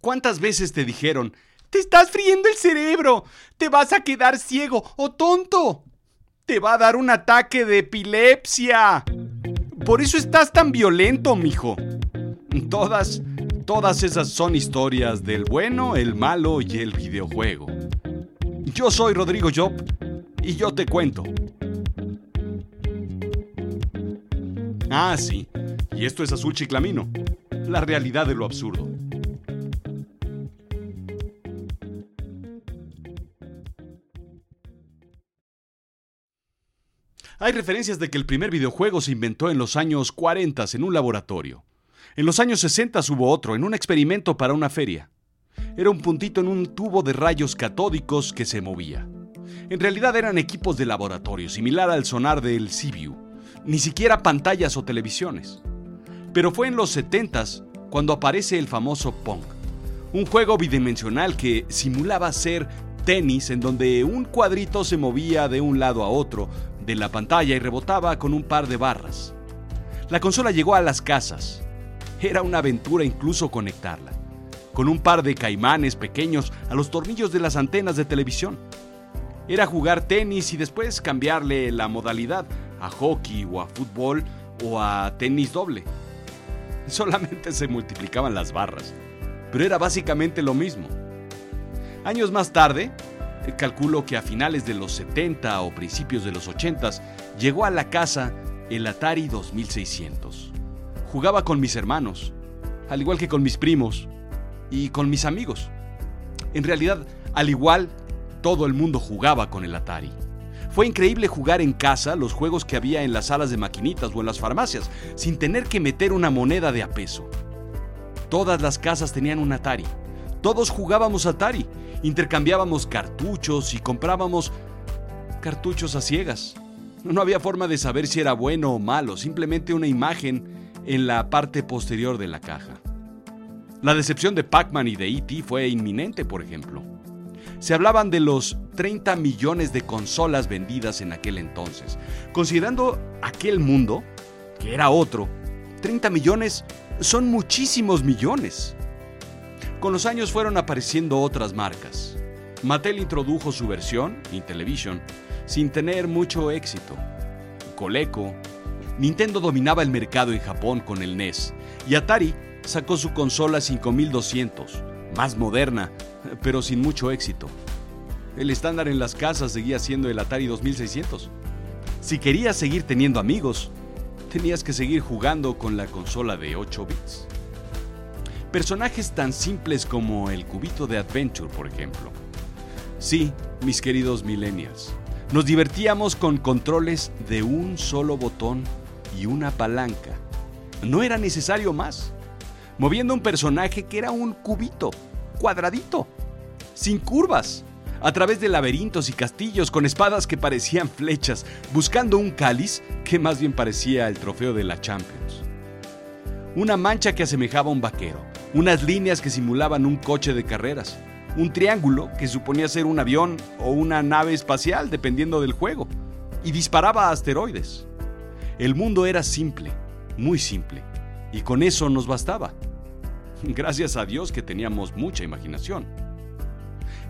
¿Cuántas veces te dijeron, te estás friendo el cerebro, te vas a quedar ciego o tonto? Te va a dar un ataque de epilepsia. Por eso estás tan violento, mijo. Todas, todas esas son historias del bueno, el malo y el videojuego. Yo soy Rodrigo Job y yo te cuento. Ah, sí. Y esto es Azul Chiclamino. La realidad de lo absurdo. Hay referencias de que el primer videojuego se inventó en los años 40 en un laboratorio. En los años 60 hubo otro, en un experimento para una feria. Era un puntito en un tubo de rayos catódicos que se movía. En realidad eran equipos de laboratorio, similar al sonar del CBU. Ni siquiera pantallas o televisiones. Pero fue en los 70 cuando aparece el famoso Pong, un juego bidimensional que simulaba ser tenis en donde un cuadrito se movía de un lado a otro de la pantalla y rebotaba con un par de barras. La consola llegó a las casas. Era una aventura incluso conectarla, con un par de caimanes pequeños a los tornillos de las antenas de televisión. Era jugar tenis y después cambiarle la modalidad a hockey o a fútbol o a tenis doble. Solamente se multiplicaban las barras, pero era básicamente lo mismo. Años más tarde, calculo que a finales de los 70 o principios de los 80 llegó a la casa el Atari 2600. Jugaba con mis hermanos, al igual que con mis primos y con mis amigos. En realidad, al igual, todo el mundo jugaba con el Atari. Fue increíble jugar en casa los juegos que había en las salas de maquinitas o en las farmacias, sin tener que meter una moneda de a peso. Todas las casas tenían un Atari. Todos jugábamos Atari intercambiábamos cartuchos y comprábamos cartuchos a ciegas. No había forma de saber si era bueno o malo, simplemente una imagen en la parte posterior de la caja. La decepción de Pac-Man y de E.T. fue inminente, por ejemplo. Se hablaban de los 30 millones de consolas vendidas en aquel entonces. Considerando aquel mundo, que era otro, 30 millones son muchísimos millones. Con los años fueron apareciendo otras marcas. Mattel introdujo su versión, Intellivision, sin tener mucho éxito. Coleco, Nintendo dominaba el mercado en Japón con el NES y Atari sacó su consola 5200, más moderna, pero sin mucho éxito. El estándar en las casas seguía siendo el Atari 2600. Si querías seguir teniendo amigos, tenías que seguir jugando con la consola de 8 bits. Personajes tan simples como el cubito de Adventure, por ejemplo. Sí, mis queridos millennials, nos divertíamos con controles de un solo botón y una palanca. No era necesario más. Moviendo un personaje que era un cubito, cuadradito, sin curvas, a través de laberintos y castillos con espadas que parecían flechas, buscando un cáliz que más bien parecía el trofeo de la Champions. Una mancha que asemejaba a un vaquero, unas líneas que simulaban un coche de carreras, un triángulo que suponía ser un avión o una nave espacial dependiendo del juego, y disparaba asteroides. El mundo era simple, muy simple, y con eso nos bastaba. Gracias a Dios que teníamos mucha imaginación.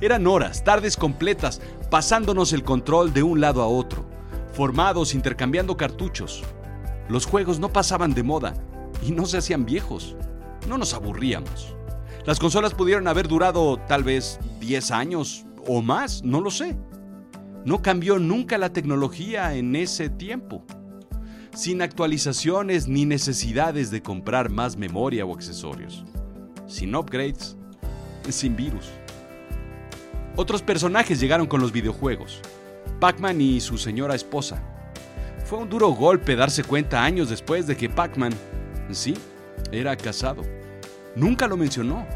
Eran horas, tardes completas, pasándonos el control de un lado a otro, formados intercambiando cartuchos. Los juegos no pasaban de moda y no se hacían viejos no nos aburríamos. Las consolas pudieron haber durado tal vez 10 años o más, no lo sé. No cambió nunca la tecnología en ese tiempo. Sin actualizaciones ni necesidades de comprar más memoria o accesorios. Sin upgrades, sin virus. Otros personajes llegaron con los videojuegos. Pac-Man y su señora esposa. Fue un duro golpe darse cuenta años después de que Pac-Man, sí, era casado. Nunca lo mencionó.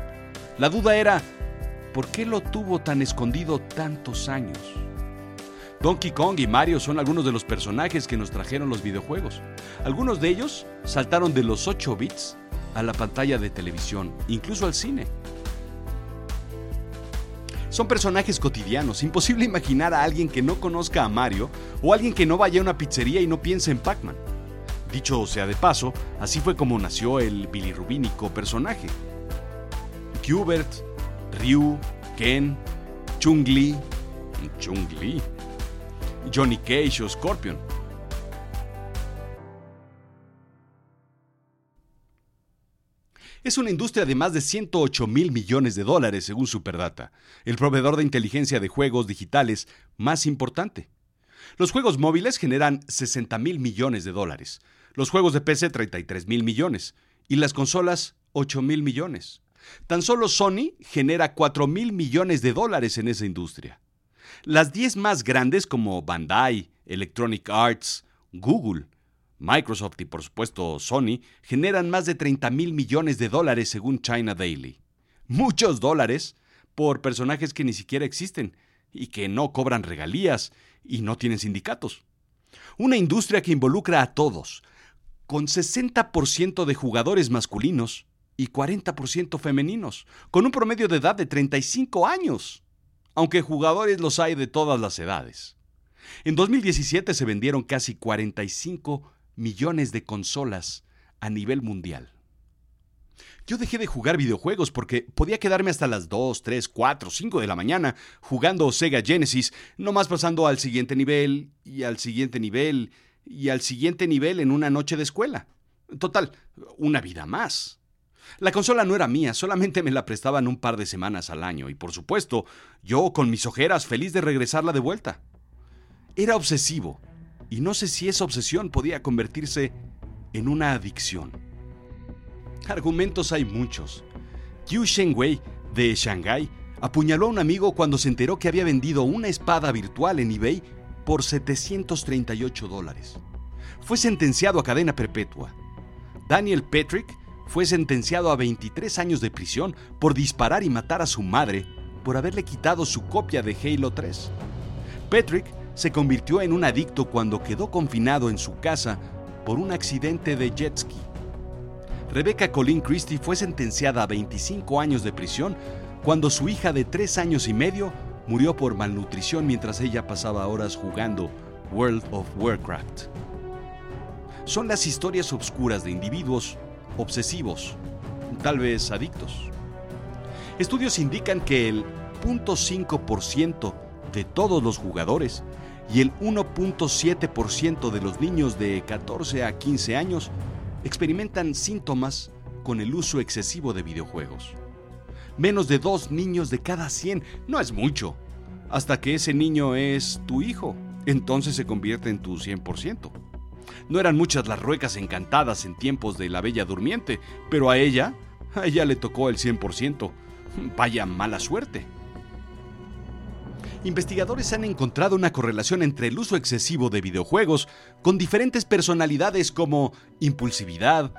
La duda era, ¿por qué lo tuvo tan escondido tantos años? Donkey Kong y Mario son algunos de los personajes que nos trajeron los videojuegos. Algunos de ellos saltaron de los 8 bits a la pantalla de televisión, incluso al cine. Son personajes cotidianos, imposible imaginar a alguien que no conozca a Mario o alguien que no vaya a una pizzería y no piense en Pac-Man. Dicho sea de paso, así fue como nació el bilirrubínico personaje. Qbert, Ryu, Ken, Chung-Li, Chung-Li, Johnny Cage o Scorpion. Es una industria de más de 108 mil millones de dólares, según Superdata, el proveedor de inteligencia de juegos digitales más importante. Los juegos móviles generan 60 mil millones de dólares, los juegos de PC 33 mil millones y las consolas 8 mil millones. Tan solo Sony genera 4 mil millones de dólares en esa industria. Las 10 más grandes como Bandai, Electronic Arts, Google, Microsoft y por supuesto Sony generan más de 30 mil millones de dólares según China Daily. Muchos dólares por personajes que ni siquiera existen y que no cobran regalías y no tienen sindicatos. Una industria que involucra a todos, con 60% de jugadores masculinos y 40% femeninos, con un promedio de edad de 35 años, aunque jugadores los hay de todas las edades. En 2017 se vendieron casi 45 millones de consolas a nivel mundial. Yo dejé de jugar videojuegos porque podía quedarme hasta las 2, 3, 4, 5 de la mañana jugando Sega Genesis, no más pasando al siguiente nivel y al siguiente nivel y al siguiente nivel en una noche de escuela. Total, una vida más. La consola no era mía, solamente me la prestaban un par de semanas al año y por supuesto, yo con mis ojeras feliz de regresarla de vuelta. Era obsesivo y no sé si esa obsesión podía convertirse en una adicción. Argumentos hay muchos. Qiu Shengwei, de Shanghai, apuñaló a un amigo cuando se enteró que había vendido una espada virtual en eBay por 738 dólares. Fue sentenciado a cadena perpetua. Daniel Patrick fue sentenciado a 23 años de prisión por disparar y matar a su madre por haberle quitado su copia de Halo 3. Patrick se convirtió en un adicto cuando quedó confinado en su casa por un accidente de jet ski. Rebecca Colleen Christie fue sentenciada a 25 años de prisión cuando su hija de 3 años y medio murió por malnutrición mientras ella pasaba horas jugando World of Warcraft. Son las historias obscuras de individuos obsesivos, tal vez adictos. Estudios indican que el 0.5% de todos los jugadores y el 1.7% de los niños de 14 a 15 años experimentan síntomas con el uso excesivo de videojuegos. Menos de dos niños de cada 100 no es mucho, hasta que ese niño es tu hijo, entonces se convierte en tu 100%. No eran muchas las ruecas encantadas en tiempos de la Bella Durmiente, pero a ella, a ella le tocó el 100%. Vaya mala suerte. Investigadores han encontrado una correlación entre el uso excesivo de videojuegos con diferentes personalidades como impulsividad,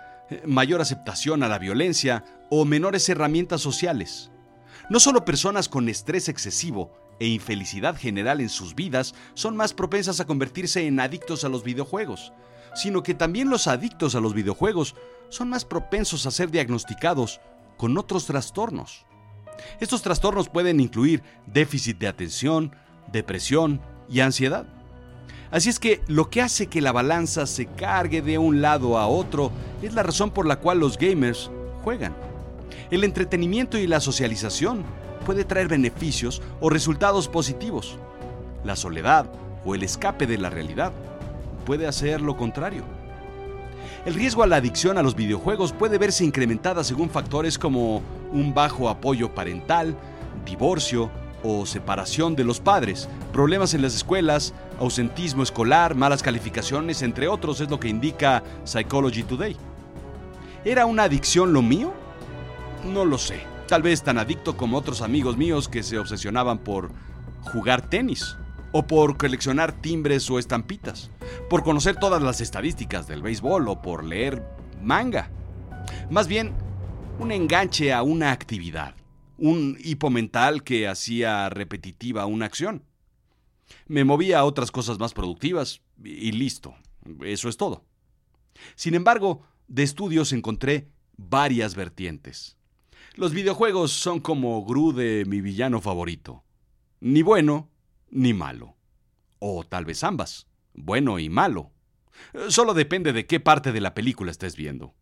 mayor aceptación a la violencia o menores herramientas sociales. No solo personas con estrés excesivo e infelicidad general en sus vidas son más propensas a convertirse en adictos a los videojuegos, sino que también los adictos a los videojuegos son más propensos a ser diagnosticados con otros trastornos. Estos trastornos pueden incluir déficit de atención, depresión y ansiedad. Así es que lo que hace que la balanza se cargue de un lado a otro es la razón por la cual los gamers juegan. El entretenimiento y la socialización puede traer beneficios o resultados positivos. La soledad o el escape de la realidad puede hacer lo contrario. El riesgo a la adicción a los videojuegos puede verse incrementada según factores como un bajo apoyo parental, divorcio o separación de los padres, problemas en las escuelas, ausentismo escolar, malas calificaciones, entre otros, es lo que indica Psychology Today. ¿Era una adicción lo mío? No lo sé. Tal vez tan adicto como otros amigos míos que se obsesionaban por jugar tenis o por coleccionar timbres o estampitas, por conocer todas las estadísticas del béisbol o por leer manga. Más bien, un enganche a una actividad, un hipo mental que hacía repetitiva una acción. Me movía a otras cosas más productivas y listo, eso es todo. Sin embargo, de estudios encontré varias vertientes. Los videojuegos son como Gru de mi villano favorito. Ni bueno ni malo. O tal vez ambas, bueno y malo. Solo depende de qué parte de la película estés viendo.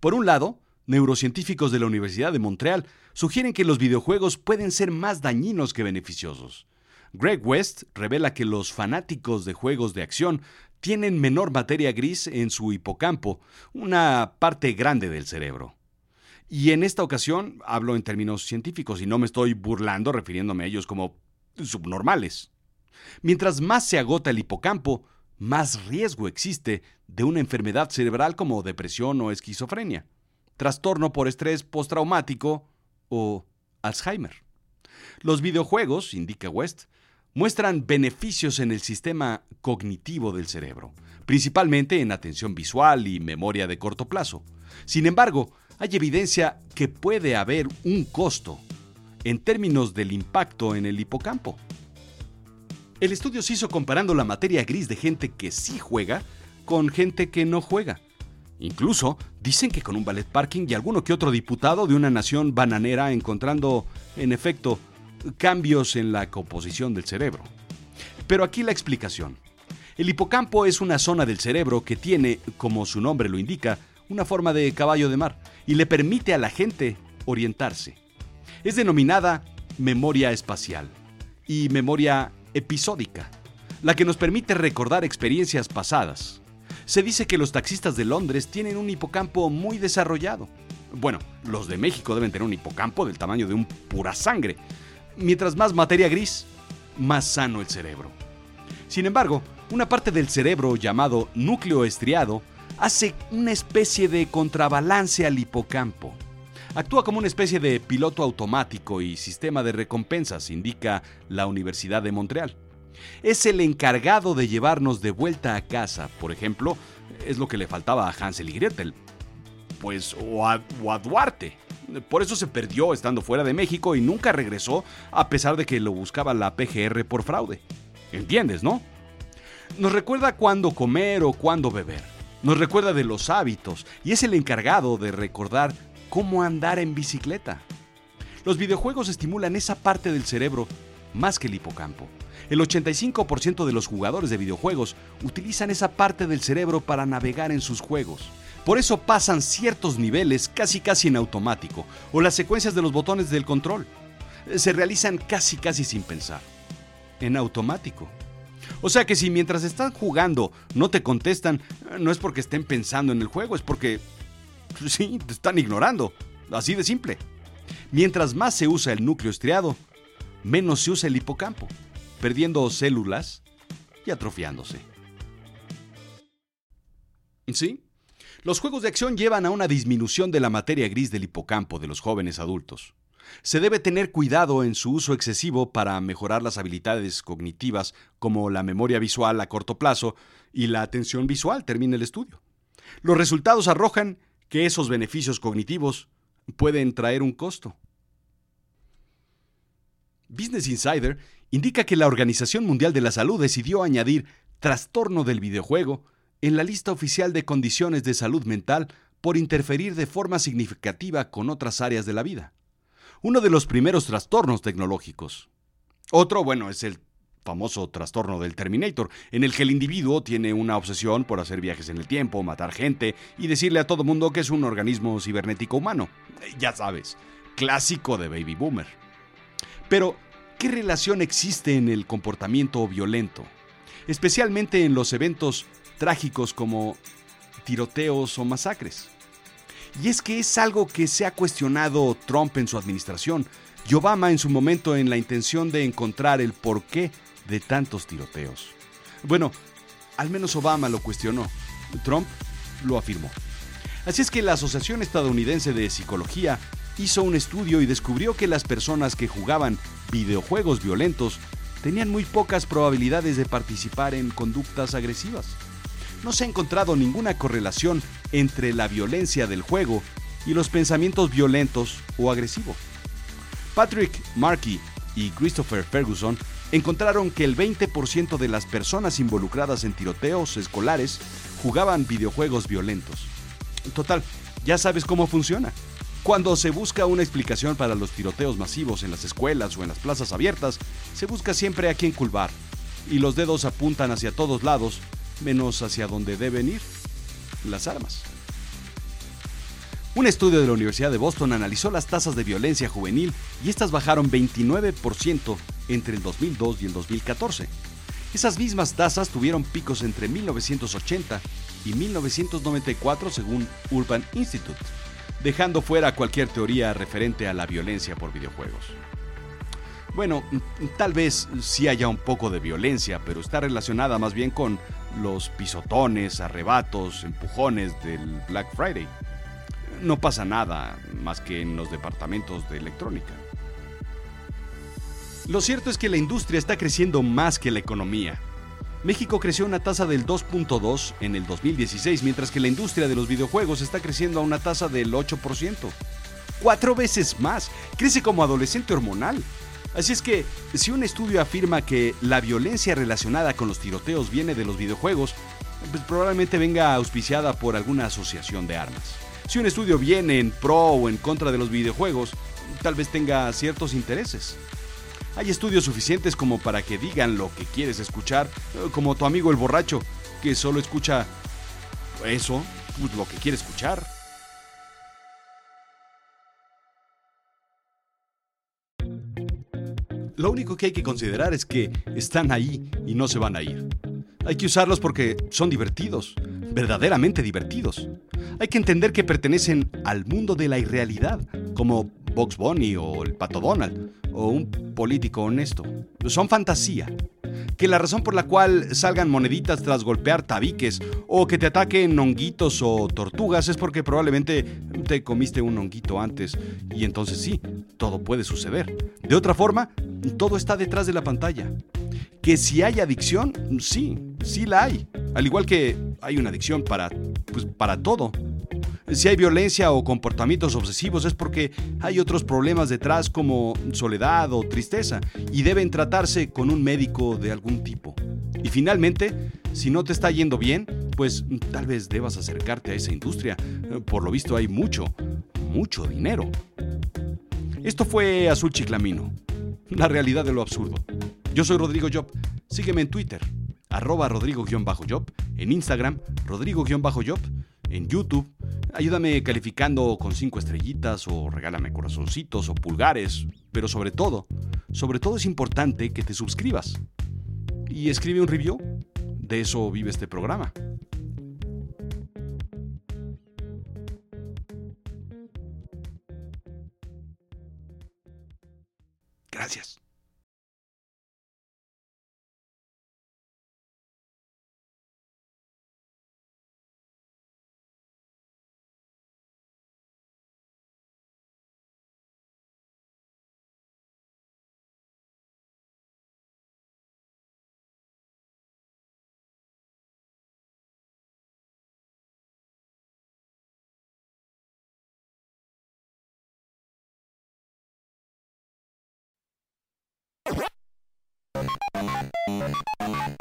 Por un lado, Neurocientíficos de la Universidad de Montreal sugieren que los videojuegos pueden ser más dañinos que beneficiosos. Greg West revela que los fanáticos de juegos de acción tienen menor materia gris en su hipocampo, una parte grande del cerebro. Y en esta ocasión hablo en términos científicos y no me estoy burlando refiriéndome a ellos como subnormales. Mientras más se agota el hipocampo, más riesgo existe de una enfermedad cerebral como depresión o esquizofrenia, trastorno por estrés postraumático o Alzheimer. Los videojuegos, indica West, muestran beneficios en el sistema cognitivo del cerebro, principalmente en atención visual y memoria de corto plazo. Sin embargo, hay evidencia que puede haber un costo en términos del impacto en el hipocampo. El estudio se hizo comparando la materia gris de gente que sí juega con gente que no juega. Incluso dicen que con un ballet parking y alguno que otro diputado de una nación bananera encontrando, en efecto, cambios en la composición del cerebro. Pero aquí la explicación. El hipocampo es una zona del cerebro que tiene, como su nombre lo indica, una forma de caballo de mar y le permite a la gente orientarse. Es denominada memoria espacial y memoria episódica, la que nos permite recordar experiencias pasadas. Se dice que los taxistas de Londres tienen un hipocampo muy desarrollado. Bueno, los de México deben tener un hipocampo del tamaño de un pura sangre. Mientras más materia gris, más sano el cerebro. Sin embargo, una parte del cerebro llamado núcleo estriado hace una especie de contrabalance al hipocampo. Actúa como una especie de piloto automático y sistema de recompensas, indica la Universidad de Montreal. Es el encargado de llevarnos de vuelta a casa, por ejemplo, es lo que le faltaba a Hansel y Gretel. Pues, o a, o a Duarte. Por eso se perdió estando fuera de México y nunca regresó, a pesar de que lo buscaba la PGR por fraude. ¿Entiendes, no? Nos recuerda cuándo comer o cuándo beber nos recuerda de los hábitos y es el encargado de recordar cómo andar en bicicleta. Los videojuegos estimulan esa parte del cerebro más que el hipocampo. El 85% de los jugadores de videojuegos utilizan esa parte del cerebro para navegar en sus juegos. Por eso pasan ciertos niveles casi casi en automático o las secuencias de los botones del control. Se realizan casi casi sin pensar. En automático. O sea que si mientras están jugando no te contestan, no es porque estén pensando en el juego, es porque sí, te están ignorando. Así de simple. Mientras más se usa el núcleo estriado, menos se usa el hipocampo, perdiendo células y atrofiándose. ¿Sí? Los juegos de acción llevan a una disminución de la materia gris del hipocampo de los jóvenes adultos. Se debe tener cuidado en su uso excesivo para mejorar las habilidades cognitivas como la memoria visual a corto plazo y la atención visual, termina el estudio. Los resultados arrojan que esos beneficios cognitivos pueden traer un costo. Business Insider indica que la Organización Mundial de la Salud decidió añadir trastorno del videojuego en la lista oficial de condiciones de salud mental por interferir de forma significativa con otras áreas de la vida uno de los primeros trastornos tecnológicos. Otro, bueno, es el famoso trastorno del Terminator, en el que el individuo tiene una obsesión por hacer viajes en el tiempo, matar gente y decirle a todo mundo que es un organismo cibernético humano. Ya sabes, clásico de Baby Boomer. Pero, ¿qué relación existe en el comportamiento violento? Especialmente en los eventos trágicos como tiroteos o masacres. Y es que es algo que se ha cuestionado Trump en su administración y Obama en su momento en la intención de encontrar el porqué de tantos tiroteos. Bueno, al menos Obama lo cuestionó. Trump lo afirmó. Así es que la Asociación Estadounidense de Psicología hizo un estudio y descubrió que las personas que jugaban videojuegos violentos tenían muy pocas probabilidades de participar en conductas agresivas no se ha encontrado ninguna correlación entre la violencia del juego y los pensamientos violentos o agresivos. Patrick Markey y Christopher Ferguson encontraron que el 20% de las personas involucradas en tiroteos escolares jugaban videojuegos violentos. En total, ya sabes cómo funciona. Cuando se busca una explicación para los tiroteos masivos en las escuelas o en las plazas abiertas, se busca siempre a quién culpar, y los dedos apuntan hacia todos lados menos hacia donde deben ir las armas. Un estudio de la Universidad de Boston analizó las tasas de violencia juvenil y estas bajaron 29% entre el 2002 y el 2014. Esas mismas tasas tuvieron picos entre 1980 y 1994 según Urban Institute, dejando fuera cualquier teoría referente a la violencia por videojuegos. Bueno, tal vez sí haya un poco de violencia, pero está relacionada más bien con los pisotones, arrebatos, empujones del Black Friday no pasa nada más que en los departamentos de electrónica. Lo cierto es que la industria está creciendo más que la economía. México creció a una tasa del 2.2 en el 2016, mientras que la industria de los videojuegos está creciendo a una tasa del 8%. Cuatro veces más. Crece como adolescente hormonal. Así es que, si un estudio afirma que la violencia relacionada con los tiroteos viene de los videojuegos, pues probablemente venga auspiciada por alguna asociación de armas. Si un estudio viene en pro o en contra de los videojuegos, tal vez tenga ciertos intereses. Hay estudios suficientes como para que digan lo que quieres escuchar, eh, como tu amigo el borracho, que solo escucha eso, pues, lo que quiere escuchar. Lo único que hay que considerar es que están ahí y no se van a ir. Hay que usarlos porque son divertidos, verdaderamente divertidos. Hay que entender que pertenecen al mundo de la irrealidad, como Box Bunny o el Pato Donald, o un político honesto. Son fantasía. Que la razón por la cual salgan moneditas tras golpear tabiques o que te ataquen honguitos o tortugas es porque probablemente te comiste un honguito antes y entonces sí, todo puede suceder. De otra forma, todo está detrás de la pantalla. Que si hay adicción, sí, sí la hay. Al igual que hay una adicción para, pues, para todo. Si hay violencia o comportamientos obsesivos es porque hay otros problemas detrás como soledad o tristeza y deben tratarse con un médico de algún tipo. Y finalmente, si no te está yendo bien, pues tal vez debas acercarte a esa industria. Por lo visto hay mucho, mucho dinero. Esto fue Azul Chiclamino, la realidad de lo absurdo. Yo soy Rodrigo Job. Sígueme en Twitter, arroba Rodrigo-Job, en Instagram, Rodrigo-Job, en YouTube. Ayúdame calificando con cinco estrellitas o regálame corazoncitos o pulgares. Pero sobre todo, sobre todo es importante que te suscribas. Y escribe un review. De eso vive este programa. Gracias. Bye.